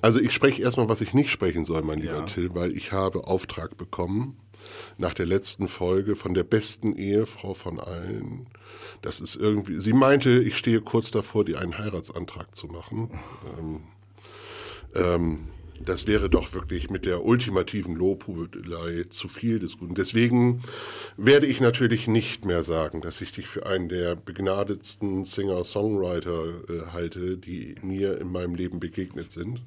Also ich spreche erstmal, was ich nicht sprechen soll, mein lieber Ja. Till, weil ich habe Auftrag bekommen nach der letzten Folge von der besten Ehefrau von allen. Das ist irgendwie, sie meinte, ich stehe kurz davor, dir einen Heiratsantrag zu machen. Ähm, ähm, das wäre doch wirklich mit der ultimativen Lobhudelei zu viel des Guten. Deswegen werde ich natürlich nicht mehr sagen, dass ich dich für einen der begnadetsten Singer-Songwriter äh, halte, die mir in meinem Leben begegnet sind.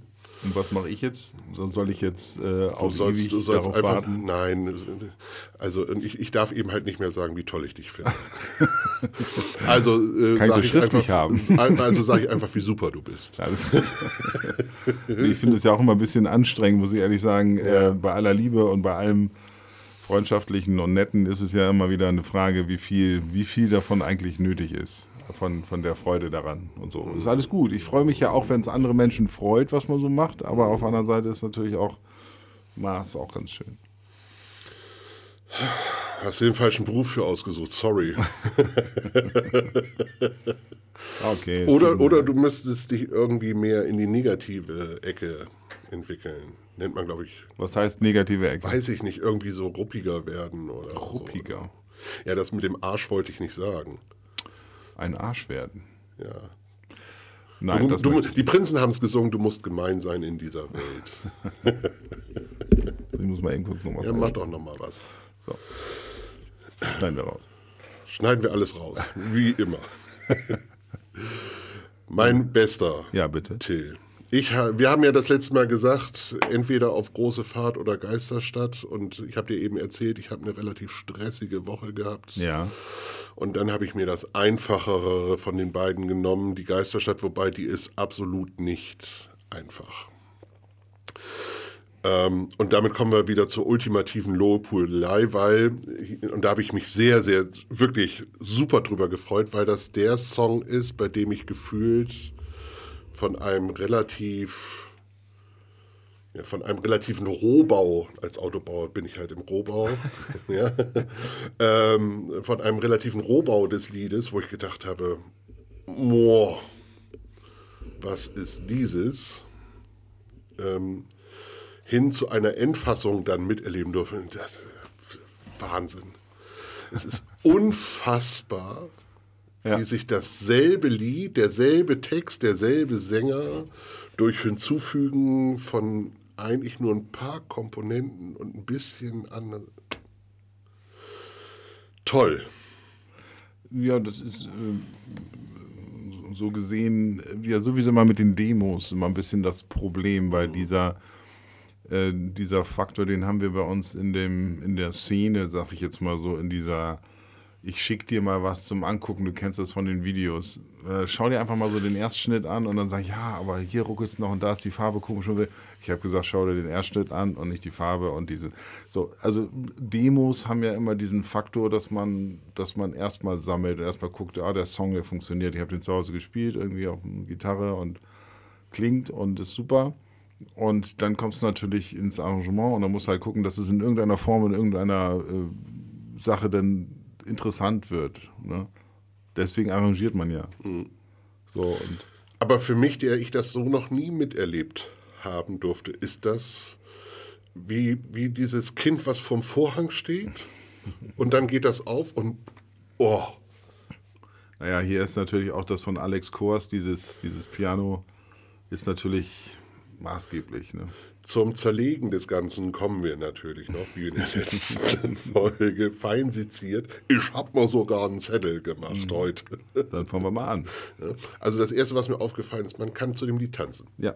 Und was mache ich jetzt? So- Soll ich jetzt äh, auf sollst, ewig du sollst darauf warten? nein, also ich, ich darf eben halt nicht mehr sagen, wie toll ich dich finde. also äh, Kann ich einfach, Also sage ich einfach, wie super du bist. Ja, ich finde es ja auch immer ein bisschen anstrengend, muss ich ehrlich sagen. Äh, bei aller Liebe und bei allem Freundschaftlichen und Netten ist es ja immer wieder eine Frage, wie viel, wie viel davon eigentlich nötig ist. Von, von der Freude daran und so. Ist alles gut. Ich freue mich ja auch, wenn es andere Menschen freut, was man so macht. Aber auf der anderen Seite ist natürlich auch Maß auch ganz schön. Hast du den falschen Beruf für ausgesucht, sorry. Okay. Oder, oder du müsstest dich irgendwie mehr in die negative Ecke entwickeln. Nennt man, glaube ich, Was heißt negative Ecke? weiß ich nicht, irgendwie so ruppiger werden oder Ruppiger. So. Ja, das mit dem Arsch wollte ich nicht sagen. Ein Arsch werden. Ja. Nein, Du, das du, die Prinzen haben es gesungen, du musst gemein sein in dieser Welt. ich, muss mal eben kurz noch was Ja, mach doch noch mal was. So. Schneiden wir raus. Schneiden wir alles raus, wie immer. mein bester Ja, bitte. Till. Ich, wir haben ja das letzte Mal gesagt, entweder auf große Fahrt oder Geisterstadt. Und ich habe dir eben erzählt, ich habe eine relativ stressige Woche gehabt. Ja. Und dann habe ich mir das Einfachere von den beiden genommen, die Geisterstadt, wobei die ist absolut nicht einfach. Ähm, und damit kommen wir wieder zur ultimativen Lobhudelei, weil, und da habe ich mich sehr, sehr, wirklich super drüber gefreut, weil das der Song ist, bei dem ich gefühlt von einem relativ, ja, von einem relativen Rohbau, als Autobauer bin ich halt im Rohbau, ja, ähm, von einem relativen Rohbau des Liedes, wo ich gedacht habe, boah, was ist dieses? Ähm, hin zu einer Endfassung dann miterleben dürfen. Das, Wahnsinn. Es ist unfassbar, Ja. wie sich dasselbe Lied, derselbe Text, derselbe Sänger durch Hinzufügen von eigentlich nur ein paar Komponenten und ein bisschen anders. Toll. Ja, das ist äh, so gesehen, ja, sowieso mal mit den Demos immer ein bisschen das Problem, weil dieser, äh, dieser Faktor, den haben wir bei uns in, dem, in der Szene, sag ich jetzt mal so, in dieser, ich schick dir mal was zum Angucken, du kennst das von den Videos. Äh, schau dir einfach mal so den Erstschnitt an und dann sag ja, aber hier ruckelt es noch und da ist die Farbe komisch. Ich habe gesagt, schau dir den Erstschnitt an und nicht die Farbe und diese. So, also Demos haben ja immer diesen Faktor, dass man, dass man erstmal sammelt und erstmal guckt, ah, der Song, der funktioniert. Ich habe den zu Hause gespielt, irgendwie auf der Gitarre und klingt und ist super. Und dann kommst du natürlich ins Arrangement und dann musst du halt gucken, dass es in irgendeiner Form, in irgendeiner äh, Sache dann interessant wird. Ne? Deswegen arrangiert man ja. So, und Aber für mich, der ich das so noch nie miterlebt haben durfte, ist das wie, wie dieses Kind, was vorm Vorhang steht und dann geht das auf und oh, naja, hier ist natürlich auch das von Alex Kors, dieses, dieses Piano, ist natürlich maßgeblich. Ne? Zum Zerlegen des Ganzen kommen wir natürlich noch, wie in der letzten Folge, fein seziert. Ich habe mal sogar einen Zettel gemacht heute. Dann fangen wir mal an. Also das Erste, was mir aufgefallen ist, man kann zu dem Lied tanzen. Ja.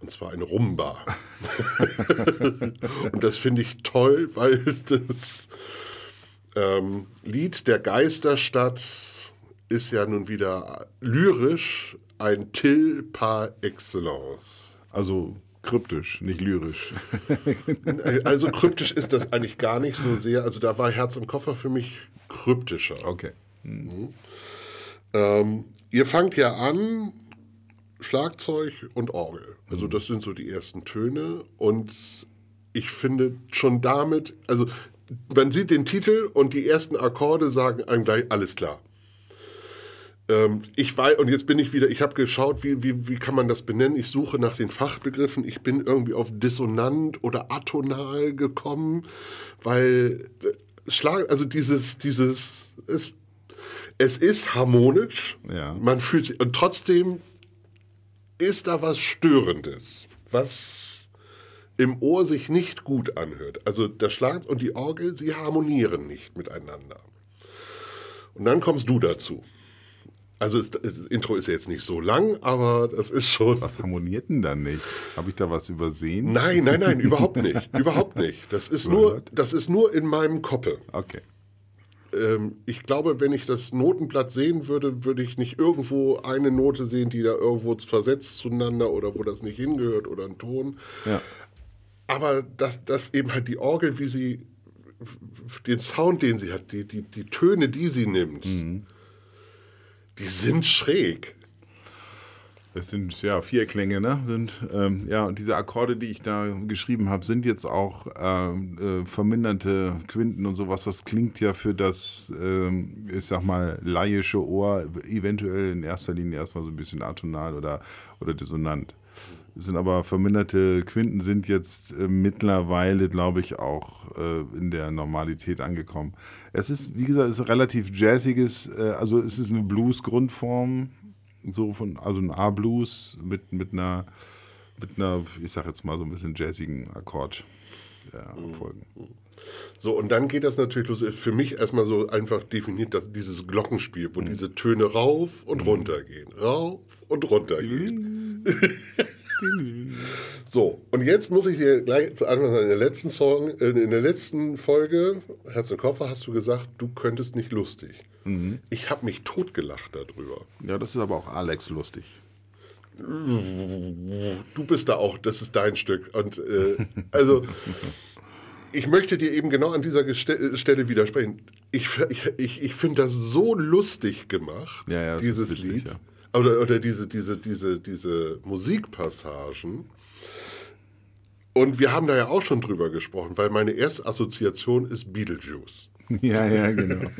Und zwar eine Rumba. Und das finde ich toll, weil das ähm, Lied der Geisterstadt ist ja nun wieder lyrisch ein Till par excellence. Also kryptisch, nicht lyrisch. Also kryptisch ist das eigentlich gar nicht so sehr. Also da war Herz im Koffer für mich kryptischer. Okay. Ähm, ihr fangt ja an, Schlagzeug und Orgel. Also das sind so die ersten Töne. Und ich finde schon damit, also man sieht den Titel und die ersten Akkorde sagen einem gleich, alles klar. Ähm, ich weiß, und jetzt bin ich wieder, ich habe geschaut, wie, wie, wie kann man das benennen? Ich suche nach den Fachbegriffen. Ich bin irgendwie auf dissonant oder atonal gekommen, weil äh, Schlag, also dieses, dieses, es, es ist harmonisch. Ja. Man fühlt sich, und trotzdem ist da was Störendes, was im Ohr sich nicht gut anhört. Also der Schlag und die Orgel, sie harmonieren nicht miteinander. Und dann kommst du dazu. Also es, das Intro ist jetzt nicht so lang, aber das ist schon. Was harmoniert denn da nicht? Habe ich da was übersehen? Nein, nein, nein, überhaupt nicht. Überhaupt nicht. Das ist nur, das ist nur in meinem Koppe. Okay. Ähm, ich glaube, wenn ich das Notenblatt sehen würde, würde ich nicht irgendwo eine Note sehen, die da irgendwo versetzt zueinander oder wo das nicht hingehört oder ein Ton. Ja. Aber dass, dass eben halt die Orgel, wie sie, den Sound, den sie hat, die, die, die Töne, die sie nimmt, die sind schräg. Das sind ja vier Klänge, ne? Sind, ähm, ja, und diese Akkorde, die ich da geschrieben habe, sind jetzt auch ähm, äh, verminderte Quinten und sowas. Das klingt ja für das, ähm, ich sag mal, laische Ohr eventuell in erster Linie erstmal so ein bisschen atonal oder, oder dissonant. Es sind aber verminderte Quinten sind jetzt äh, mittlerweile, glaube ich, auch äh, in der Normalität angekommen. Es ist, wie gesagt, es ist ein relativ jazziges, äh, also es ist eine Blues-Grundform, so von, also ein A-Blues mit, mit einer, mit einer, ich sag jetzt mal so ein bisschen jazzigen Akkord. Ja, Folgen. So, und dann geht das natürlich los. Für mich erstmal so einfach definiert, dass dieses Glockenspiel, wo diese Töne rauf und runter gehen. Rauf und runter gehen. So, und jetzt muss ich dir gleich zu Anfang sagen, in der letzten Song, in der letzten Folge, Herz und Koffer, hast du gesagt, du könntest nicht lustig. Ich habe mich totgelacht darüber. Ja, das ist aber auch Alex lustig. Du bist da auch, das ist dein Stück. Und äh, also, ich möchte dir eben genau an dieser Geste Stelle widersprechen. Ich, ich, ich, finde das so lustig gemacht, Ja, ja, dieses Lied. ja. Oder, oder diese, diese, diese, diese Musikpassagen. Und wir haben da ja auch schon drüber gesprochen, weil meine erste Assoziation ist Beetlejuice. Ja, ja, genau.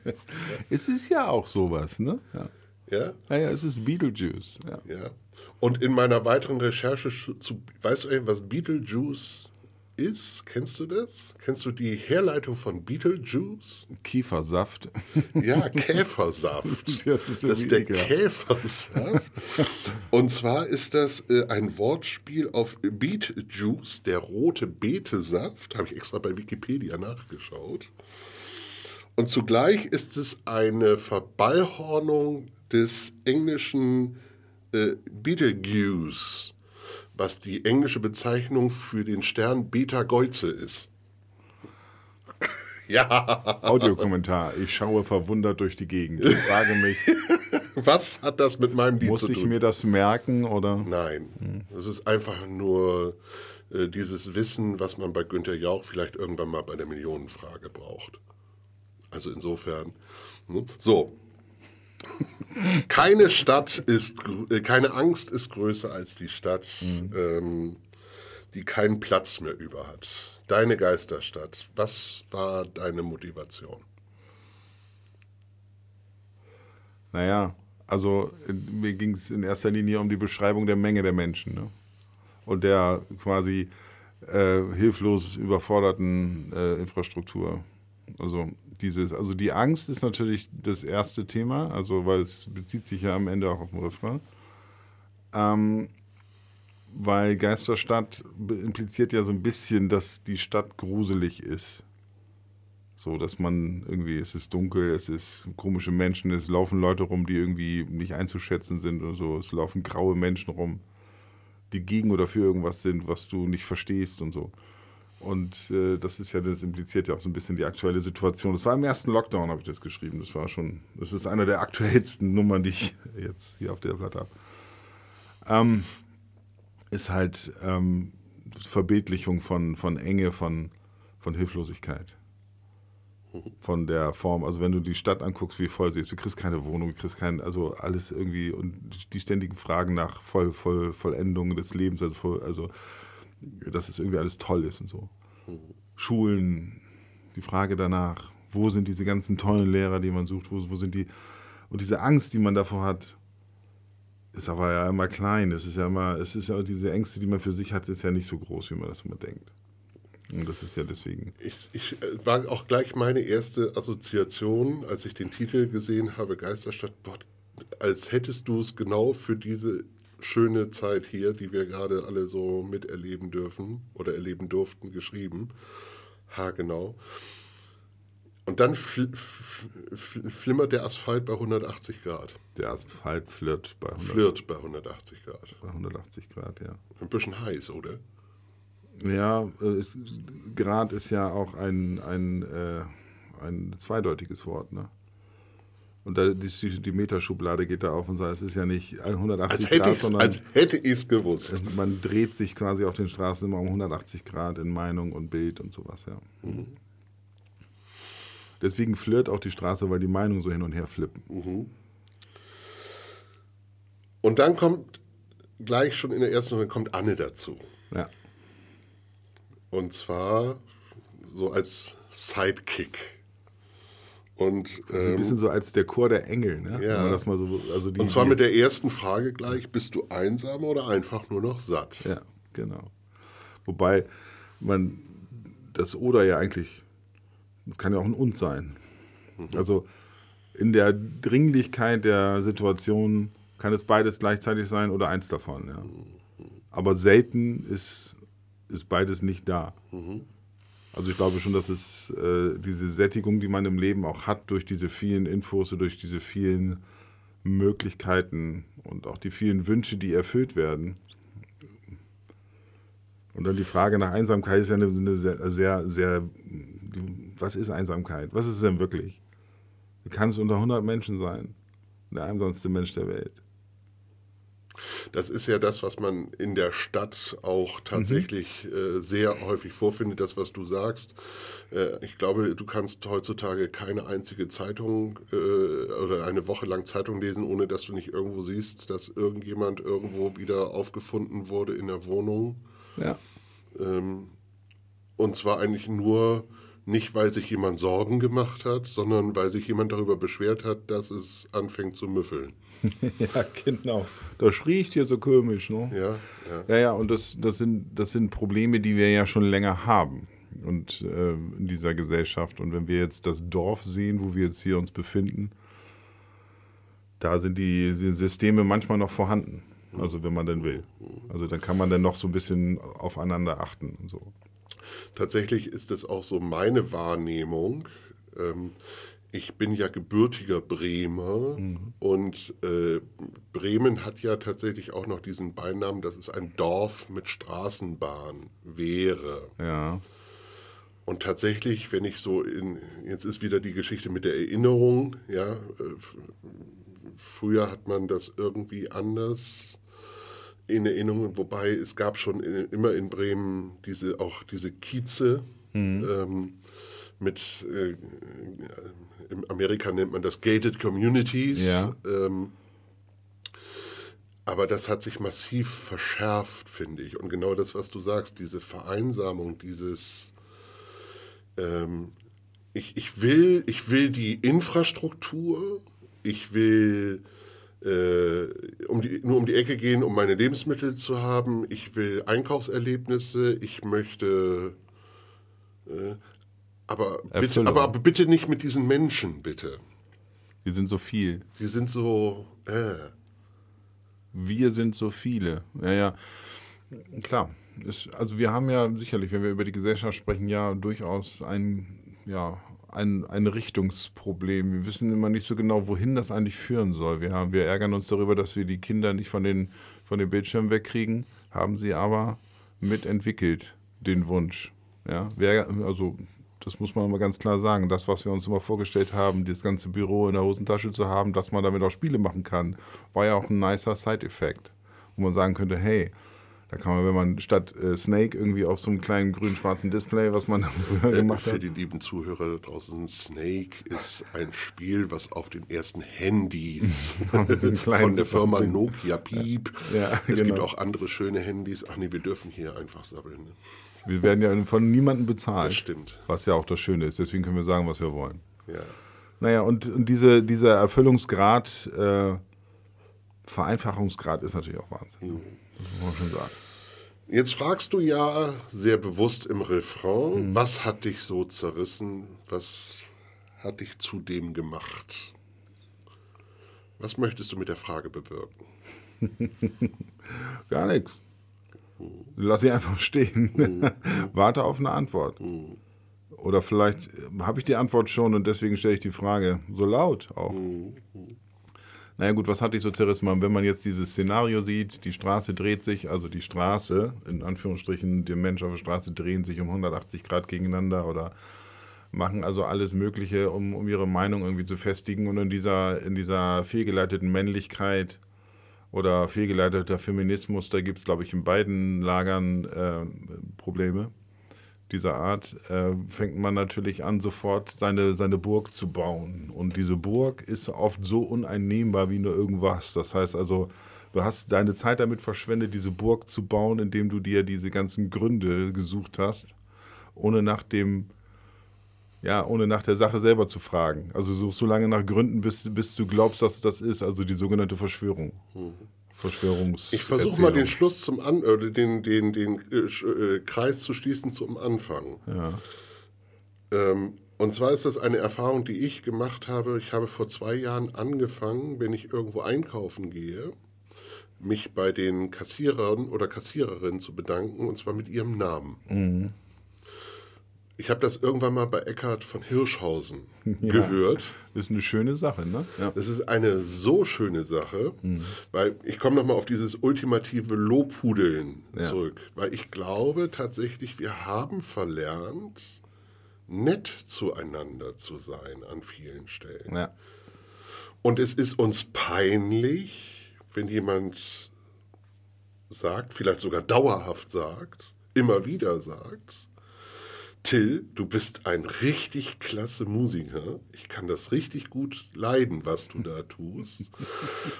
es ist ja auch sowas, ne? Ja. Ja? Ja, ja, es ist Beetlejuice. Ja. Ja. Und in meiner weiteren Recherche zu, weißt du was Beetlejuice ist? Kennst du das? Kennst du die Herleitung von Beetlejuice? Kiefersaft. Ja, Käfersaft. Das ist das ist der ekelhaft. Käfersaft. Und zwar ist das äh, ein Wortspiel auf Beet Juice, der rote Betesaft. Habe ich extra bei Wikipedia nachgeschaut. Und zugleich ist es eine Verballhornung des englischen äh, Betelgeuse, was die englische Bezeichnung für den Stern Beta Geuze ist. ja, Audiokommentar. Ich schaue verwundert durch die Gegend. Ich frage mich, was hat das mit meinem Lied muss zu ich tun? mir das merken oder? Nein, es ist einfach nur äh, dieses Wissen, was man bei Günter Jauch vielleicht irgendwann mal bei der Millionenfrage braucht. Also insofern. ne? So. Keine Stadt ist, äh, keine Angst ist größer als die Stadt, ähm, die keinen Platz mehr über hat. Deine Geisterstadt. Was war deine Motivation? Naja, also mir ging es in erster Linie um die Beschreibung der Menge der Menschen ne? und der quasi äh, hilflos überforderten äh, Infrastruktur. Also dieses, also die Angst ist natürlich das erste Thema, also weil es bezieht sich ja am Ende auch auf den Refrain. Ähm, weil Geisterstadt impliziert ja so ein bisschen, dass die Stadt gruselig ist. So, dass man irgendwie, es ist dunkel, es ist komische Menschen, es laufen Leute rum, die irgendwie nicht einzuschätzen sind oder so. Es laufen graue Menschen rum, die gegen oder für irgendwas sind, was du nicht verstehst und so. Und äh, das ist ja, das impliziert ja auch so ein bisschen die aktuelle Situation. Das war im ersten Lockdown, habe ich das geschrieben. Das war schon, das ist eine der aktuellsten Nummern, die ich jetzt hier auf der Platte habe. Ähm, ist halt ähm, Verbildlichung von, von Enge, von, von Hilflosigkeit. Von der Form, also wenn du die Stadt anguckst, wie voll sie ist, du kriegst keine Wohnung, du kriegst kein, also alles irgendwie und die ständigen Fragen nach Voll, Voll, Vollendung des Lebens, also, voll, also dass es irgendwie alles toll ist und so. Schulen, die Frage danach, wo sind diese ganzen tollen Lehrer, die man sucht, wo, wo sind die Und diese Angst, die man davor hat, ist aber ja immer klein. Es ist ja immer, es ist ja diese Ängste, die man für sich hat, ist ja nicht so groß, wie man das immer denkt. Und das ist ja deswegen. Ich, ich äh, war auch gleich meine erste Assoziation, als ich den Titel gesehen habe, Geisterstadt, boah, als hättest du es genau für diese schöne Zeit hier, die wir gerade alle so miterleben dürfen oder erleben durften, geschrieben. Ha, genau. Und dann fl fl flimmert der Asphalt bei 180 Grad. Der Asphalt flirt bei 100, Flirt bei 180 Grad. bei 180 Grad, ja. Ein bisschen heiß, oder? Ja, ist, Grad ist ja auch ein, ein, äh, ein zweideutiges Wort, ne? Und da, die, die Meterschublade geht da auf und sagt, es ist ja nicht 180 Als hätte Grad, ich sondern als hätte ich's gewusst. man dreht sich quasi auf den Straßen immer um 180 Grad in Meinung und Bild und sowas, ja. Deswegen flirt auch die Straße, weil die Meinungen so hin und her flippen. Und dann kommt gleich schon in der ersten Runde kommt Anne dazu. Ja. Und zwar so als Sidekick. Und, Also ein ähm, bisschen so als der Chor der Engel, ne? Ja. Wenn man das mal so, also die, und zwar mit der ersten Frage gleich, bist du einsam oder einfach nur noch satt? Ja, genau. Wobei man das Oder ja eigentlich, das kann ja auch ein Und sein. Also in der Dringlichkeit der Situation kann es beides gleichzeitig sein oder eins davon. Ja. Aber selten ist, ist beides nicht da. Also ich glaube schon, dass es äh, diese Sättigung, die man im Leben auch hat, durch diese vielen Infos, durch diese vielen Möglichkeiten und auch die vielen Wünsche, die erfüllt werden, und dann die Frage nach Einsamkeit ist ja eine, eine sehr, sehr, sehr, was ist Einsamkeit? Was ist es denn wirklich? Kann es unter 100 Menschen sein? Der einsamste Mensch der Welt. Das ist ja das, was man in der Stadt auch tatsächlich äh, sehr häufig vorfindet, das, was du sagst. Äh, ich glaube, du kannst heutzutage keine einzige Zeitung äh, oder eine Woche lang Zeitung lesen, ohne dass du nicht irgendwo siehst, dass irgendjemand irgendwo wieder aufgefunden wurde in der Wohnung. Ja. Ähm, und zwar eigentlich nur nicht, weil sich jemand Sorgen gemacht hat, sondern weil sich jemand darüber beschwert hat, dass es anfängt zu müffeln. ja, genau. Das riecht hier so komisch, ne? Ja, ja. Ja, ja, und das, das, sind, das sind Probleme, die wir ja schon länger haben und, äh, in dieser Gesellschaft. Und wenn wir jetzt das Dorf sehen, wo wir jetzt hier uns befinden, da sind die, die Systeme manchmal noch vorhanden. Also wenn man denn will. Also dann kann man dann noch so ein bisschen aufeinander achten und so. Tatsächlich ist es auch so meine Wahrnehmung. Ähm, ich bin ja gebürtiger Bremer und äh, Bremen hat ja tatsächlich auch noch diesen Beinamen, dass es ein Dorf mit Straßenbahn wäre. Ja. Und tatsächlich, wenn ich so in, jetzt ist wieder die Geschichte mit der Erinnerung, ja, äh, früher hat man das irgendwie anders in Erinnerung, wobei es gab schon in, immer in Bremen diese, auch diese Kieze ähm, mit, äh, in Amerika nennt man das Gated Communities. Ja. Ähm, aber das hat sich massiv verschärft, finde ich. Und genau das, was du sagst, diese Vereinsamung, dieses ähm, ich, ich, will, ich will die Infrastruktur, ich will äh, um die, nur um die Ecke gehen, um meine Lebensmittel zu haben, ich will Einkaufserlebnisse, ich möchte. Aber, bitte, aber, bitte nicht mit diesen Menschen, bitte. Wir sind so viel. Die sind so. Äh. Wir sind so viele. Ja, ja. Klar. Ist, also wir haben ja sicherlich, wenn wir über die Gesellschaft sprechen, ja durchaus ein, ja, ein, ein Richtungsproblem. Wir wissen immer nicht so genau, wohin das eigentlich führen soll. Wir, haben, wir ärgern uns darüber, dass wir die Kinder nicht von den, von den Bildschirmen wegkriegen, haben sie aber mitentwickelt, den Wunsch. Ja, wer, also das muss man mal ganz klar sagen. Das, was wir uns immer vorgestellt haben, das ganze Büro in der Hosentasche zu haben, dass man damit auch Spiele machen kann, war ja auch ein nicer Side-Effekt. Wo man sagen könnte, hey, da kann man, wenn man statt äh, Snake irgendwie auf so einem kleinen grün-schwarzen Display, was man früher Äh, gemacht Für hat. die lieben Zuhörer da draußen, Snake ist ein Spiel, was auf den ersten Handys von der Firma. Nokia Piep. Ja, es gibt genau. auch andere schöne Handys. Ach nee, wir dürfen hier einfach sabbeln. Ne? Wir werden ja von niemandem bezahlt. Das stimmt. Was ja auch das Schöne ist. Deswegen können wir sagen, was wir wollen. Ja. Naja, und, und diese, dieser Erfüllungsgrad, äh, Vereinfachungsgrad ist natürlich auch Wahnsinn. Das muss man schon sagen. Jetzt fragst du ja sehr bewusst im Refrain, was hat dich so zerrissen? Was hat dich zu dem gemacht? Was möchtest du mit der Frage bewirken? Gar nichts. Lass sie einfach stehen. Warte auf eine Antwort. Oder vielleicht habe ich die Antwort schon und deswegen stelle ich die Frage so laut auch. Naja gut, was hatte ich so zerrissen? Wenn man jetzt dieses Szenario sieht, die Straße dreht sich, also die Straße, in Anführungsstrichen, die Menschen auf der Straße drehen sich um 180 Grad gegeneinander oder machen also alles Mögliche, um, um ihre Meinung irgendwie zu festigen und in dieser, in dieser fehlgeleiteten Männlichkeit oder fehlgeleiteter Feminismus, da gibt es, glaube ich, in beiden Lagern äh, Probleme dieser Art, äh, fängt man natürlich an, sofort seine, seine Burg zu bauen. Und diese Burg ist oft so uneinnehmbar wie nur irgendwas. Das heißt also, du hast deine Zeit damit verschwendet, diese Burg zu bauen, indem du dir diese ganzen Gründe gesucht hast, ohne nach dem ja, ohne nach der Sache selber zu fragen. Also suchst so lange nach Gründen, bis, bis du glaubst, dass das ist, also die sogenannte Verschwörung. Verschwörungs Ich versuche mal den Schluss zum An äh, den, den, den äh, äh, Kreis zu schließen zum Anfang. Ja. Ähm, und zwar ist das eine Erfahrung, die ich gemacht habe. Ich habe vor zwei Jahren angefangen, wenn ich irgendwo einkaufen gehe, mich bei den Kassierern oder Kassiererinnen zu bedanken, und zwar mit ihrem Namen. Mhm. Ich habe das irgendwann mal bei Eckhard von Hirschhausen gehört. Das ist eine schöne Sache, ne? Ja. Das ist eine so schöne Sache, Mhm. weil ich komme nochmal auf dieses ultimative Lobhudeln Ja. zurück, weil ich glaube tatsächlich, wir haben verlernt, nett zueinander zu sein an vielen Stellen. ja. Und es ist uns peinlich, wenn jemand sagt, vielleicht sogar dauerhaft sagt, immer wieder sagt, Till, du bist ein richtig klasse Musiker. Ich kann das richtig gut leiden, was du da tust.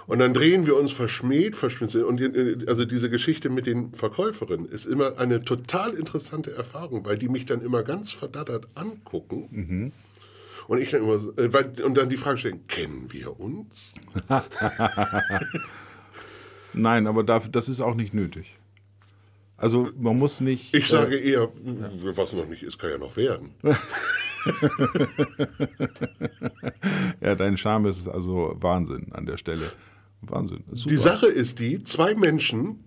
Und dann drehen wir uns verschmäht, verschmäht. Und also diese Geschichte mit den Verkäuferinnen ist immer eine total interessante Erfahrung, weil die mich dann immer ganz verdattert angucken. Und ich dann immer, äh, weil, und dann die Frage stellen, kennen wir uns? Nein, aber dafür, das ist auch nicht nötig. Also man muss nicht. Ich sage eher, was noch nicht ist, kann ja noch werden. ja, dein Charme ist also Wahnsinn an der Stelle. Wahnsinn. Die. Sache ist die, zwei Menschen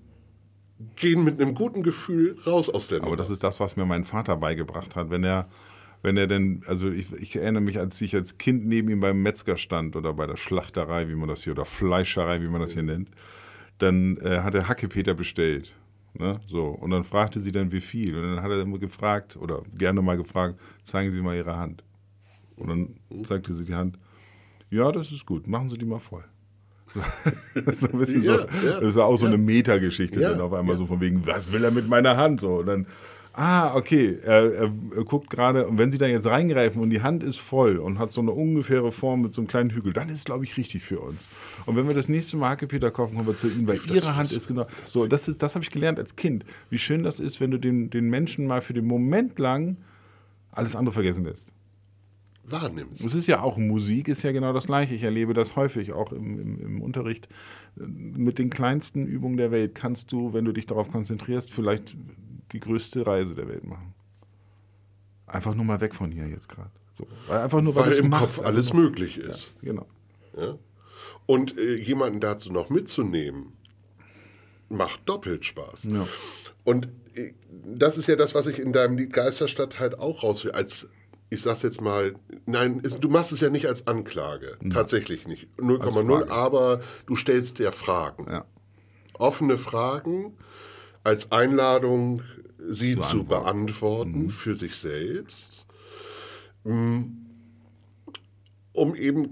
gehen mit einem guten Gefühl raus aus der Aber Nummer. das ist das, was mir mein Vater beigebracht hat. Wenn er, wenn er denn, also ich, ich erinnere mich, als ich als Kind neben ihm beim Metzger stand oder bei der Schlachterei, wie man das hier, oder Fleischerei, wie man das hier nennt, dann äh, hat er Hackepeter bestellt. Ne? So. Und dann fragte sie dann, wie viel. Und dann hat er immer gefragt, oder gerne mal gefragt, zeigen Sie mal Ihre Hand. Und dann zeigte sie die Hand. Ja, das ist gut, machen Sie die mal voll. So, so ein bisschen Ja, so. ja, das war auch so ja. eine Metageschichte dann auf einmal so von wegen, was will er mit meiner Hand? So, und dann, ah, okay, er, er, guckt gerade, und wenn sie da jetzt reingreifen und die Hand ist voll und hat so eine ungefähre Form mit so einem kleinen Hügel, dann ist glaube ich, richtig für uns. Und wenn wir das nächste Mal Hackepeter kaufen, kommen wir zu ihnen, weil Das- ihre Hand ist genau. So, das, ist- das habe ich gelernt als Kind. Wie schön das ist, wenn du den, den Menschen mal für den Moment lang alles andere vergessen lässt. Wahrnimmst. Es ist ja auch Musik, ist ja genau das Gleiche. Ich erlebe das häufig auch im, im, im Unterricht. Mit den kleinsten Übungen der Welt kannst du, wenn du dich darauf konzentrierst, vielleicht die größte Reise der Welt machen. Einfach nur mal weg von hier jetzt gerade. So. Weil Einfach nur, weil, Weil im machst. Kopf alles möglich ist. Genau. Ja? Und äh, jemanden dazu noch mitzunehmen, macht doppelt Spaß. Ja. Und äh, das ist ja das, was ich in deinem Lied Geisterstadt halt auch raushöre. Als, ich sag's jetzt mal, nein, es, du machst es ja nicht als Anklage. Tatsächlich nicht. 0,0, Frage. aber du stellst dir Fragen. Ja. Offene Fragen als Einladung, sie Zu zu, antworten. beantworten für sich selbst. Mm, Um eben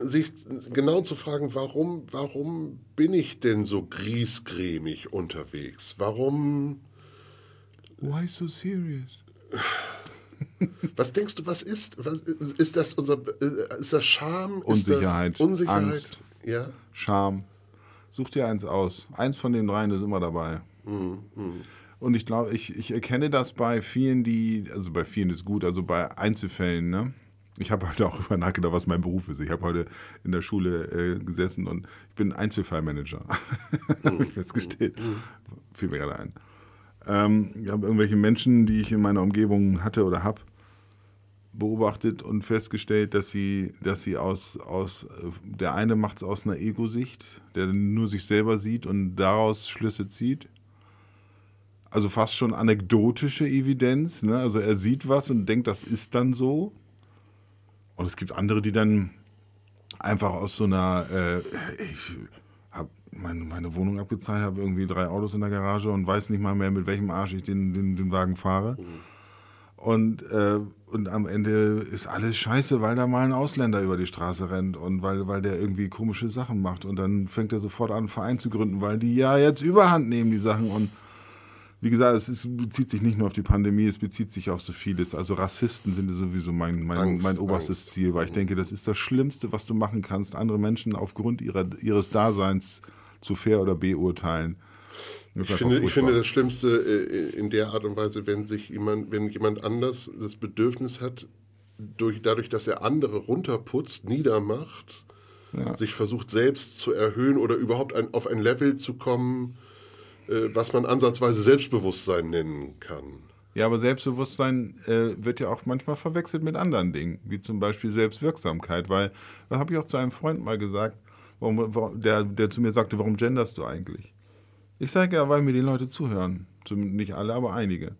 sich genau zu fragen, warum, warum bin ich denn so griesgrämig unterwegs? Warum, Why so serious? was denkst du, was ist? Was, ist das unser, äh, ist das Scham? Unsicherheit, Das Unsicherheit? Angst. Ja. Scham. Such dir eins aus. Eins von den dreien ist immer dabei. Und ich glaube, ich, ich erkenne das bei vielen, die, also bei vielen ist gut, also bei Einzelfällen, ne? Ich habe heute auch über nachgedacht, was mein Beruf ist. Ich habe heute in der Schule äh, gesessen und ich bin Einzelfallmanager. habe ich festgestellt. Fiel mir gerade ein. Ähm, ich habe irgendwelche Menschen, die ich in meiner Umgebung hatte oder habe, beobachtet und festgestellt, dass sie, dass sie aus, aus der eine macht es aus einer Ego-Sicht, der nur sich selber sieht und daraus Schlüsse zieht. Also fast schon anekdotische Evidenz. Ne? Also er sieht was und denkt, das ist dann so. Und es gibt andere, die dann einfach aus so einer, äh, ich habe meine, meine Wohnung abgezahlt, habe irgendwie drei Autos in der Garage und weiß nicht mal mehr, mit welchem Arsch ich den, den, den Wagen fahre. Mhm. Und, äh, und am Ende ist alles scheiße, weil da mal ein Ausländer über die Straße rennt und weil, weil der irgendwie komische Sachen macht. Und dann fängt er sofort an, einen Verein zu gründen, weil die ja jetzt überhand nehmen, die Sachen. Und wie gesagt, es ist, bezieht sich nicht nur auf die Pandemie, es bezieht sich auf so vieles. Also Rassisten sind sowieso mein, mein, Angst, mein oberstes Angst. Ziel, weil ich denke, das ist das Schlimmste, was du machen kannst, andere Menschen aufgrund ihrer, ihres Daseins zu fair oder beurteilen. Ich finde, ich finde das Schlimmste äh, in der Art und Weise, wenn sich jemand, wenn jemand anders das Bedürfnis hat, durch, dadurch, dass er andere runterputzt, niedermacht, ja. sich versucht selbst zu erhöhen oder überhaupt ein, auf ein Level zu kommen, äh, was man ansatzweise Selbstbewusstsein nennen kann. Ja, aber Selbstbewusstsein äh, wird ja auch manchmal verwechselt mit anderen Dingen, wie zum Beispiel Selbstwirksamkeit, weil, da habe ich auch zu einem Freund mal gesagt, warum, der, der zu mir sagte, warum genderst du eigentlich? Ich sage ja, weil mir die Leute zuhören. Nicht alle, aber einige.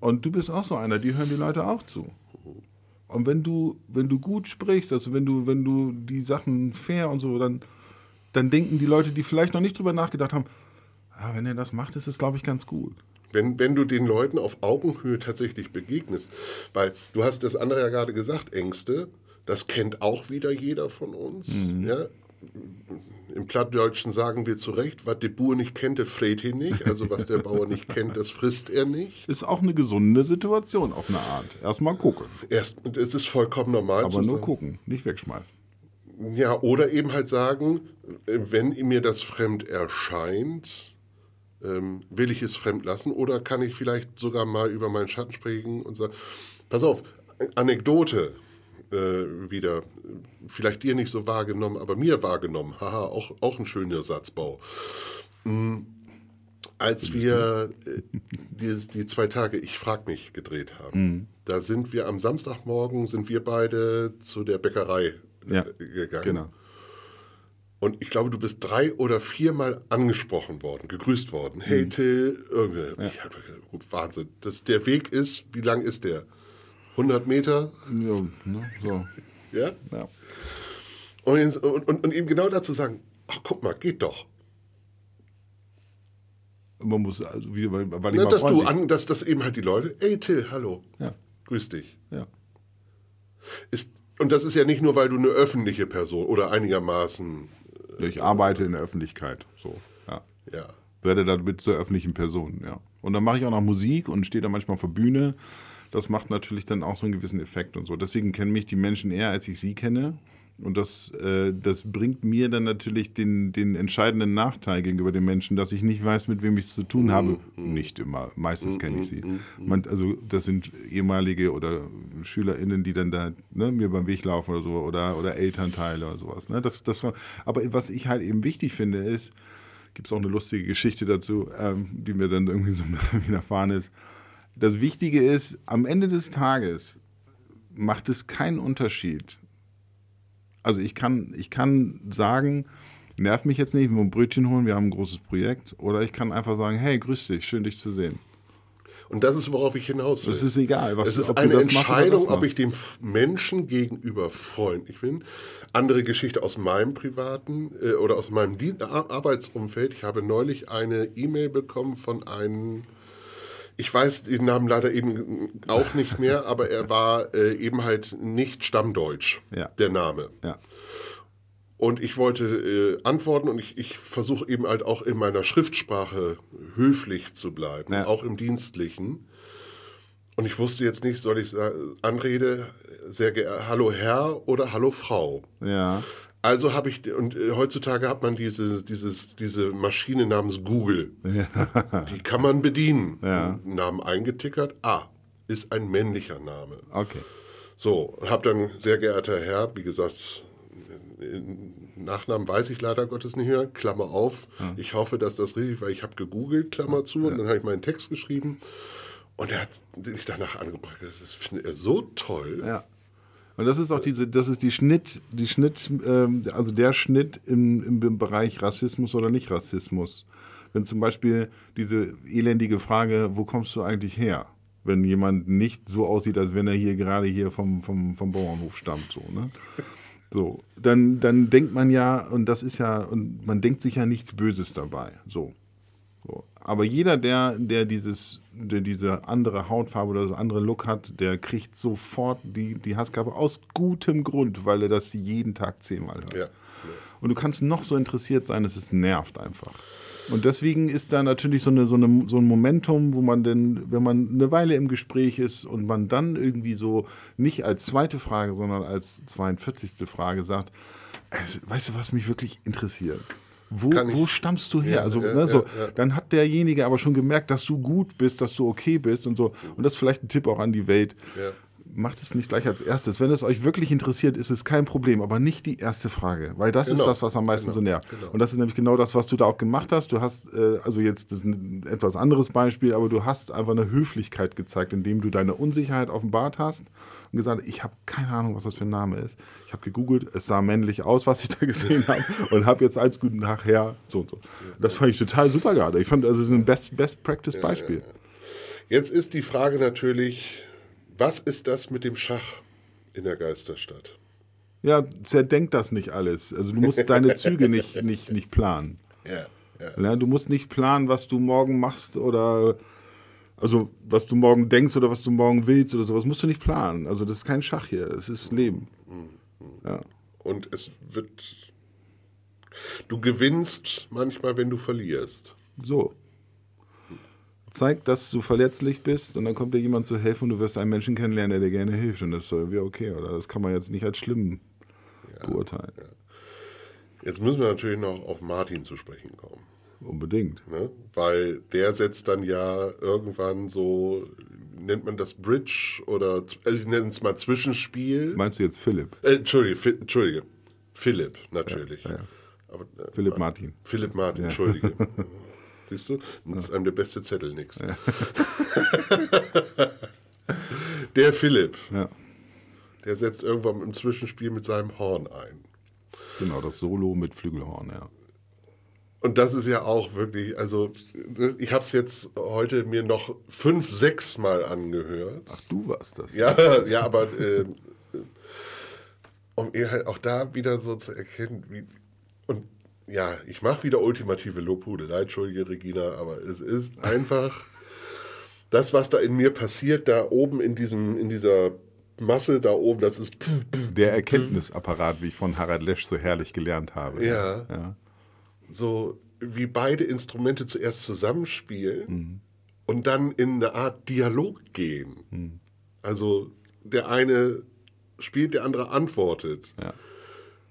Und du bist auch so einer, die hören die Leute auch zu. Und wenn du, wenn du gut sprichst, also wenn du, wenn du die Sachen fair und so, dann, dann denken die Leute, die vielleicht noch nicht drüber nachgedacht haben, ja, wenn er das macht, ist es, glaube ich, ganz gut. Wenn, wenn du den Leuten auf Augenhöhe tatsächlich begegnest, weil du hast das andere ja gerade gesagt, Ängste, das kennt auch wieder jeder von uns. Mhm. Ja? Im Plattdeutschen sagen wir zu Recht, was der Bauer nicht kennt, der fräht ihn nicht. Also was der Bauer nicht kennt, das frisst er nicht. Ist auch eine gesunde Situation auf eine Art. Erstmal gucken. Erst, es ist vollkommen normal Aber nur sagen. gucken, nicht wegschmeißen. Ja, oder eben halt sagen, wenn mir das fremd erscheint, ähm, will ich es fremd lassen oder kann ich vielleicht sogar mal über meinen Schatten sprechen und sagen, pass auf, Anekdote äh, wieder, vielleicht dir nicht so wahrgenommen, aber mir wahrgenommen, haha, auch, auch ein schöner Satzbau. Mhm. Als wir äh, die, die, zwei Tage Ich frag mich gedreht haben, mhm. da sind wir am Samstagmorgen, sind wir beide zu der Bäckerei ja, äh, gegangen. Genau. Und ich glaube, du bist drei oder viermal angesprochen worden, gegrüßt worden. Hey mhm. Till, irgendwie. Ja. Ich Wahnsinn. Das, der Weg ist, wie lang ist der? 100 Meter? Ja, ne, so. ja? ja. Und, und, und, ihm genau dazu sagen, ach guck mal, geht doch. Man muss, also wieder, weil, weil Na, dass du an, dass das eben halt die Leute, ey Till, hallo, ja. grüß dich. Ja. Ist, und das ist ja nicht nur, weil du eine öffentliche Person oder einigermaßen ich arbeite in der Öffentlichkeit. So, ja. ja. Werde damit zur öffentlichen Person, ja. Und dann mache ich auch noch Musik und stehe da manchmal auf der Bühne. Das macht natürlich dann auch so einen gewissen Effekt und so. Deswegen kennen mich die Menschen eher, als ich sie kenne. Und das, äh, das bringt mir dann natürlich den, den entscheidenden Nachteil gegenüber den Menschen, dass ich nicht weiß, mit wem ich es zu tun habe. Mhm. Nicht immer, meistens kenne ich sie. Mhm. Man, also das sind ehemalige oder SchülerInnen, die dann da ne, mir beim Weg laufen oder so, oder, oder Elternteile oder sowas. Ne? Das, das, aber was ich halt eben wichtig finde, ist, gibt es auch eine lustige Geschichte dazu, ähm, die mir dann irgendwie so widerfahren ist. Das Wichtige ist, am Ende des Tages macht es keinen Unterschied, also ich kann, ich kann sagen, nerv mich jetzt nicht, nur ein Brötchen holen, wir haben ein großes Projekt. Oder ich kann einfach sagen, hey, grüß dich, schön dich zu sehen. Und das ist, worauf ich hinaus will. Es ist egal. Was, es ist eine Entscheidung, ob ich dem Menschen gegenüber freundlich bin. Andere Geschichte aus meinem privaten äh, oder aus meinem Arbeitsumfeld. Ich habe neulich eine E-Mail bekommen von einem ich weiß den Namen leider eben auch nicht mehr, aber er war äh, eben halt nicht stammdeutsch, ja. der Name. Ja. Und ich wollte äh, antworten und ich, ich versuche eben halt auch in meiner Schriftsprache höflich zu bleiben, ja. auch im Dienstlichen. Und ich wusste jetzt nicht, soll ich sagen, Anrede, sehr geehrter, hallo Herr oder hallo Frau. Ja. Also habe ich, und äh, heutzutage hat man diese, dieses, diese Maschine namens Google. Ja. Die kann man bedienen. Ja. Namen eingetickert. Ah, ist ein männlicher Name. Okay. So, habe dann, sehr geehrter Herr, wie gesagt, Nachnamen weiß ich leider Gottes nicht mehr, Klammer auf. Ja. Ich hoffe, dass das richtig war. Ich habe gegoogelt, Klammer zu, und dann habe ich meinen Text geschrieben. Und er hat mich danach angebracht. Das findet er so toll. Ja. Und das ist auch diese, das ist die Schnitt, die Schnitt, ähm, also der Schnitt im, im Bereich Rassismus oder nicht Rassismus. Wenn zum Beispiel diese elendige Frage, wo kommst du eigentlich her? Wenn jemand nicht so aussieht, als wenn er hier gerade hier vom, vom, vom Bauernhof stammt, so, ne? So, dann, dann denkt man ja, und das ist ja, und man denkt sich ja nichts Böses dabei. So. Aber jeder, der, der dieses, der diese andere Hautfarbe oder das andere Look hat, der kriegt sofort die, die Hassgabe aus gutem Grund, weil er das jeden Tag zehnmal hört. Ja. Und du kannst noch so interessiert sein, es ist nervt einfach. Und deswegen ist da natürlich so, eine, so, eine, so ein Momentum, wo man denn, wenn man eine Weile im Gespräch ist und man dann irgendwie so nicht als zweite Frage, sondern als 42. Frage sagt, äh, weißt du, was mich wirklich interessiert? Wo, wo stammst du her? Ja, also, ja, ne, so, ja, dann hat derjenige aber schon gemerkt, dass du gut bist, dass du okay bist und so. Und das ist vielleicht ein Tipp auch an die Welt macht es nicht gleich als erstes. Wenn es euch wirklich interessiert, ist es kein Problem, aber nicht die erste Frage, weil das genau. ist das, was am meisten genau. so nervt. Genau. Und das ist nämlich genau das, was du da auch gemacht hast. Du hast, äh, also jetzt das ist ein etwas anderes Beispiel, aber du hast einfach eine Höflichkeit gezeigt, indem du deine Unsicherheit offenbart hast und gesagt, ich habe keine Ahnung, was das für ein Name ist. Ich habe gegoogelt, es sah männlich aus, was ich da gesehen habe und habe jetzt als guten Tag her so und so. Das fand ich total super gerade. Ich fand, also es ist ein Best, Best. Jetzt ist die Frage natürlich, was ist das mit dem Schach in der Geisterstadt? Ja, zerdenkt das nicht alles. Also du musst deine Züge nicht, nicht, nicht planen. Ja, ja. ja, Du musst nicht planen, was du morgen machst oder also was du morgen denkst oder was du morgen willst oder sowas, musst du nicht planen. Also das ist kein Schach hier, es ist Leben. Ja. Und es wird. Du gewinnst manchmal, wenn du verlierst. So zeig, dass du verletzlich bist und dann kommt dir jemand zu helfen und du wirst einen Menschen kennenlernen, der dir gerne hilft und das ist irgendwie okay, oder? Das kann man jetzt nicht als schlimm ja, beurteilen. Ja. Jetzt müssen wir natürlich noch auf Martin zu sprechen kommen. Unbedingt. Ne? Weil der setzt dann ja irgendwann so, nennt man das Bridge oder also ich nenne es mal Zwischenspiel. Meinst du jetzt Philipp? Äh, Entschuldige, Entschuldige. Philipp, natürlich. Ja, Aber, äh, Philipp Martin. Philipp Martin, Entschuldige. Siehst du? Nutzt ja. einem der beste Zettel nichts. Ja. der Philipp, ja. der setzt irgendwann im Zwischenspiel mit seinem Horn ein. Genau, das Solo mit Flügelhorn, ja. Und das ist ja auch wirklich, also ich habe es jetzt heute mir noch fünf, sechs Mal angehört. Ach, du warst das. Ja, ja, aber äh, um halt auch da wieder so zu erkennen, wie, und ja, ich mache wieder ultimative Lobhudelei, entschuldige Regina, aber es ist einfach das, was da in mir passiert, da oben in, diesem, in dieser Masse da oben, das ist. Der Erkenntnisapparat, wie ich von Harald Lesch so herrlich gelernt habe. Ja. ja. So wie beide Instrumente zuerst zusammenspielen mhm. und dann in eine Art Dialog gehen. Mhm. Also der eine spielt, der andere antwortet. Ja.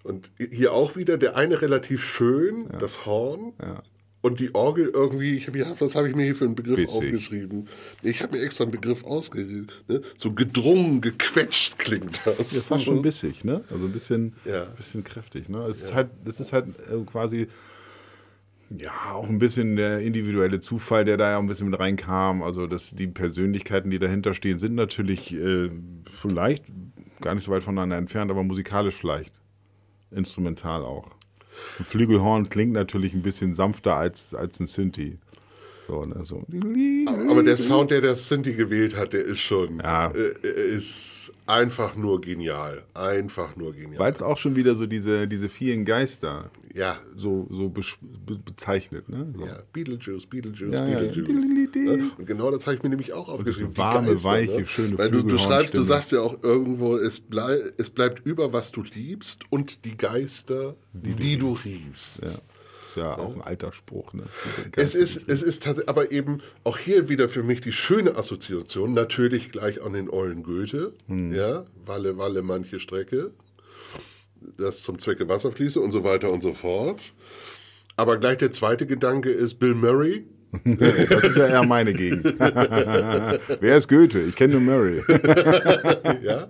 Und hier auch wieder der eine relativ schön, ja. das Horn. Ja. Und die Orgel irgendwie, ich habe ja, was habe ich mir hier für einen Begriff Bissig. aufgeschrieben? Ich habe mir extra einen Begriff ausgeredet. Ne? So gedrungen, gequetscht klingt das. Ja, fast schon bissig, ne? Also ein bisschen, ja. bisschen kräftig. Ne? Es, ist halt, es ist halt äh, quasi ja, auch ein bisschen der individuelle Zufall, der da ja ein bisschen mit reinkam. Also dass die Persönlichkeiten, die dahinter stehen, sind natürlich äh, vielleicht gar nicht so weit voneinander entfernt, aber musikalisch vielleicht instrumental auch. Ein Flügelhorn klingt natürlich ein bisschen sanfter als, als ein Synthi. So, ne, so. Aber der Sound, der der Synthi gewählt hat, der ist schon, ja. äh, ist einfach nur genial. Einfach nur genial. Weil es auch schon wieder so diese, diese vielen Geister ja. so, so be bezeichnet. Ne? So. Ja, Beetlejuice, Beetlejuice, ja, Beetlejuice. Ja. Und genau das habe ich mir nämlich auch aufgeschrieben. Warme, Geister, weiche, ne? schöne Weil du, du schreibst, du sagst ja auch irgendwo, es, blei es bleibt über, was du liebst und die Geister, die, die du, du riefst. Ja ja auch ein alter Spruch. Ne? Es ist, es ist tatsächlich, aber eben auch hier wieder für mich die schöne Assoziation, natürlich gleich an den Ollen Goethe, hm. ja, Walle, Walle, manche Strecke, das zum Zwecke Wasser fließe und so weiter und so fort. Aber gleich der zweite Gedanke ist Bill Murray, das ist ja eher meine Gegend. Wer ist Goethe? Ich kenne nur Murray. ja,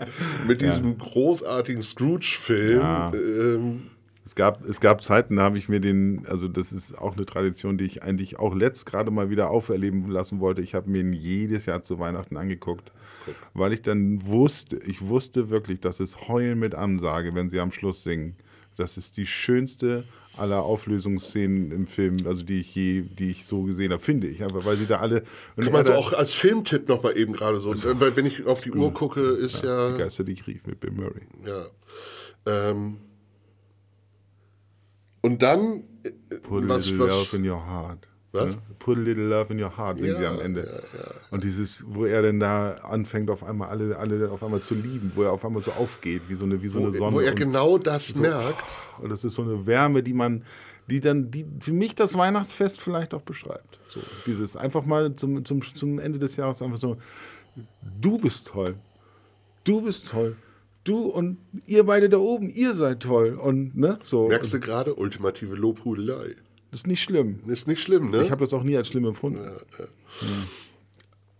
mit diesem großartigen Scrooge-Film. Ja. Ähm, Es gab, es gab Zeiten, da habe ich mir den, also das ist auch eine Tradition, die ich eigentlich auch letzt gerade mal wieder auferleben lassen wollte. Ich habe mir ihn jedes Jahr zu Weihnachten angeguckt, weil ich dann wusste, ich wusste wirklich, das ist Heulen mit Ansage, wenn sie am Schluss singen. Das ist die schönste aller Auflösungsszenen im Film, also die ich je, die ich so gesehen habe, finde ich. Einfach weil sie da alle. Und kann man so da- auch als Filmtipp nochmal eben gerade so, weil wenn ich auf die Uhr gucke, ist ja, Die Geister, die ich rief mit Bill Murray. ja. Ähm, und dann, äh, Put a was, little was, love in your heart. Was? Ne? Put a little love in your heart, singen Ja, sie am Ende. Und dieses, wo er denn da anfängt, auf einmal alle, alle auf einmal zu lieben, wo er auf einmal so aufgeht, wie so eine, wie so eine Sonne. wo er genau das merkt. und das ist so eine Wärme, die man, die dann, die für mich das Weihnachtsfest vielleicht auch beschreibt. So, dieses einfach mal zum, zum, zum Ende des Jahres einfach so, du bist toll. Du bist toll. Du und ihr beide da oben, ihr seid toll. Und ne, so. Merkst du gerade, ultimative Lobhudelei. Das ist nicht schlimm. Ist nicht schlimm, ne? Ich habe das auch nie als schlimm empfunden.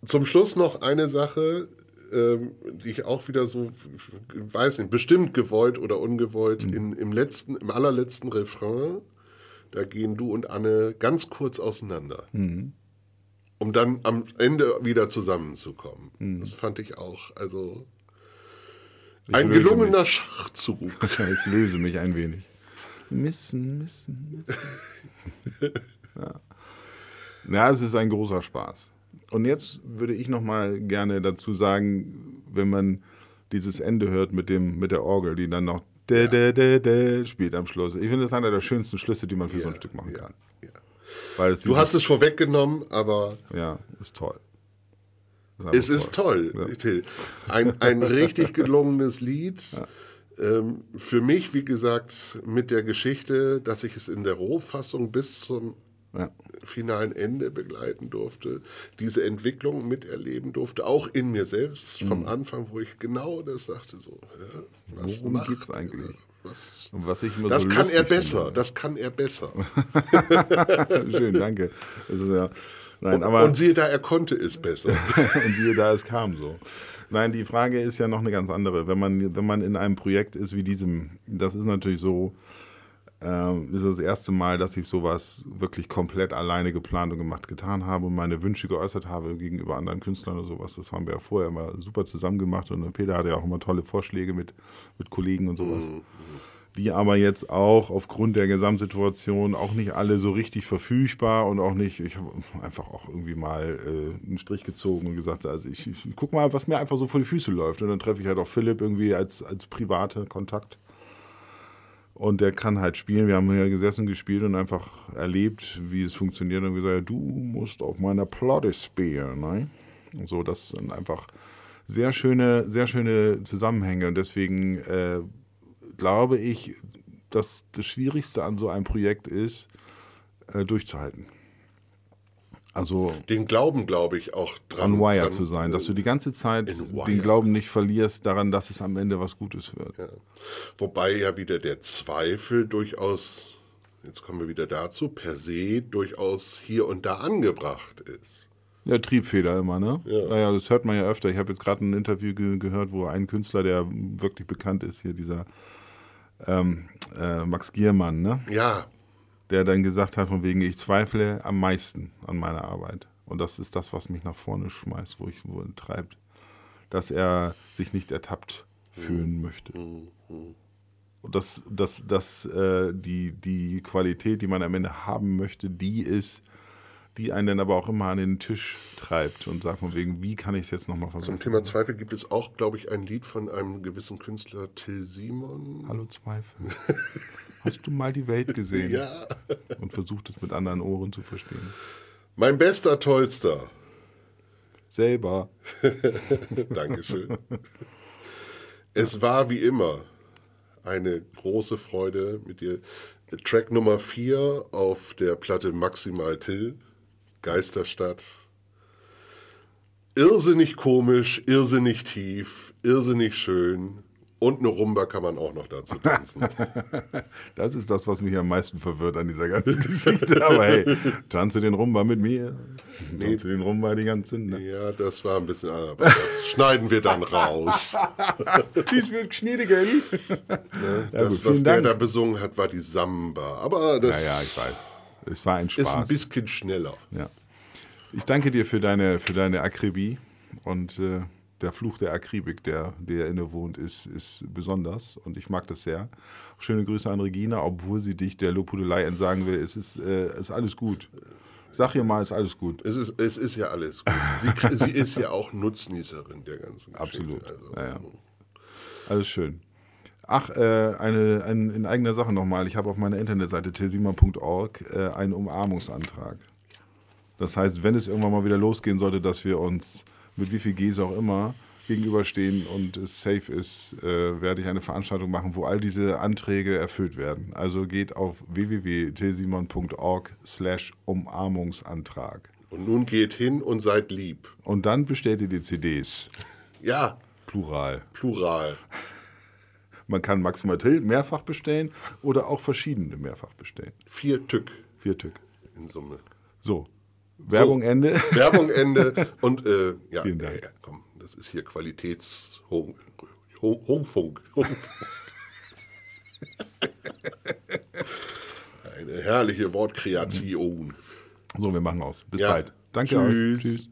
Zum Schluss noch eine Sache, ähm, die ich auch wieder so, weiß nicht, bestimmt gewollt oder ungewollt, in, im letzten, im allerletzten Refrain, da gehen du und Anne ganz kurz auseinander. Um dann am Ende wieder zusammenzukommen. Das fand ich auch. Also ein löse gelungener Schachzug. Ich löse mich ein wenig. Missen, missen, missen. ja. ja, es ist ein großer Spaß. Und jetzt würde ich noch mal gerne dazu sagen, wenn man dieses Ende hört mit, dem, mit der Orgel, die dann noch dä, dä, dä, dä spielt am Schluss. Ich finde, das ist einer der schönsten Schlüsse, die man für so ein Stück machen kann. ja. Weil es Du hast es vorweggenommen, aber Ja, ist toll. Es ist toll, Till. Ein, ein richtig gelungenes Lied. Ähm, für mich, wie gesagt, mit der Geschichte, dass ich es in der Rohfassung bis zum Ja. finalen Ende begleiten durfte, diese Entwicklung miterleben durfte, auch in mir selbst vom Anfang, wo ich genau das sagte, so, ja, was Worum macht geht's eigentlich? Was, Und was ich immer das so kann er besser, finde. das kann er besser. Schön, danke. Ja, nein, aber Und siehe da, er konnte es besser. und siehe da, es kam so. Nein, die Frage ist ja noch eine ganz andere. Wenn man, wenn man in einem Projekt ist wie diesem, das ist natürlich so, ähm, ist das erste Mal, dass ich sowas wirklich komplett alleine geplant und gemacht getan habe und meine Wünsche geäußert habe gegenüber anderen Künstlern oder sowas. Das haben wir ja vorher immer super zusammen gemacht und Peter hatte ja auch immer tolle Vorschläge mit, mit Kollegen und sowas. Die aber jetzt auch aufgrund der Gesamtsituation auch nicht alle so richtig verfügbar und auch nicht, ich habe einfach auch irgendwie mal äh, einen Strich gezogen und gesagt, also ich, ich guck mal, was mir einfach so vor die Füße läuft. Und dann treffe ich halt auch Philipp irgendwie als, als private Kontakt. Und der kann halt spielen. Wir haben hier gesessen gespielt und einfach erlebt, wie es funktioniert und gesagt, du musst auf meiner Platte spielen. Ne? Und so, das sind einfach sehr schöne, sehr schöne Zusammenhänge. Und deswegen äh, glaube ich, dass das Schwierigste an so einem Projekt ist, äh, durchzuhalten. Also Den Glauben, glaube ich, auch dran. on wire dran, zu sein, dass du die ganze Zeit den Glauben nicht verlierst daran, dass es am Ende was Gutes wird. Ja. Wobei ja wieder der Zweifel durchaus, jetzt kommen wir wieder dazu, per se durchaus hier und da angebracht ist. Ja, Triebfeder immer, ne? Ja. Naja, das hört man ja öfter. Ich habe jetzt gerade ein Interview ge gehört, wo ein Künstler, der wirklich bekannt ist, hier dieser ähm, äh, Max Giermann, ne? Ja, Der dann gesagt hat, von wegen, ich zweifle am meisten an meiner Arbeit. Und das ist das, was mich nach vorne schmeißt, wo ich wo treibt. Dass er sich nicht ertappt fühlen möchte. Und dass, dass, dass äh, die, die Qualität, die man am Ende haben möchte, die ist, die einen dann aber auch immer an den Tisch treibt und sagt von wegen, wie kann ich es jetzt nochmal zum verbessern? Thema Zweifel gibt es auch, glaube ich, ein Lied von einem gewissen Künstler, Till Simon. Hallo Zweifel. Hast du mal die Welt gesehen Ja, und versucht es mit anderen Ohren zu verstehen? mein bester Tollster. Selber. Dankeschön. es war wie immer eine große Freude mit dir. Track Nummer 4 auf der Platte Maximal Till, Geisterstadt. Irrsinnig komisch, irrsinnig tief, irrsinnig schön, Und eine Rumba kann man auch noch dazu tanzen. Das ist das, was mich am meisten verwirrt an dieser ganzen Geschichte. Aber hey, tanze den Rumba mit mir. Tanze den Rumba die ganze Nacht. ja, das war ein bisschen anders. Das schneiden wir dann raus. Dies wird geschnitten, gell? das, gut, was der Dank. da besungen hat, war die Samba. Aber das Ja, ja, ich weiß. Es war ein ist ein Spaß. bisschen schneller. Ja. Ich danke dir für deine, für deine Akribie und äh, der Fluch der Akribik, der dir innewohnt, ist, ist besonders und ich mag das sehr. Schöne Grüße an Regina, obwohl sie dich der Lobhudelei entsagen will. Es ist, äh, ist alles gut. Sag ihr mal, ist alles gut. Es ist, es ist ja alles gut. Sie, sie ist ja auch Nutznießerin der ganzen Geschichte. Absolut. Also, Ja, ja. Alles schön. Ach, äh, eine, ein, in eigener Sache nochmal. Ich habe auf meiner Internetseite tilsima.org äh, einen Umarmungsantrag. Das heißt, wenn es irgendwann mal wieder losgehen sollte, dass wir uns mit wie viel Gs auch immer gegenüberstehen und es safe ist, äh, werde ich eine Veranstaltung machen, wo all diese Anträge erfüllt werden. Also geht auf www.tilsimon.org slash Umarmungsantrag. Und nun geht hin und seid lieb. Und dann bestellt ihr die CDs. Ja, Plural. plural. Man kann maximal Till mehrfach bestellen oder auch verschiedene mehrfach bestellen. Vier Tück Vier Stück. in Summe. So. Werbung Ende. Werbung Ende. Und äh, ja, Vielen Dank. ja, komm, das ist hier Qualitätshungfunk. Hungfunk. Eine herrliche Wortkreation. So, wir machen aus. Bis Ja. bald. Danke Tschüss. euch. Tschüss.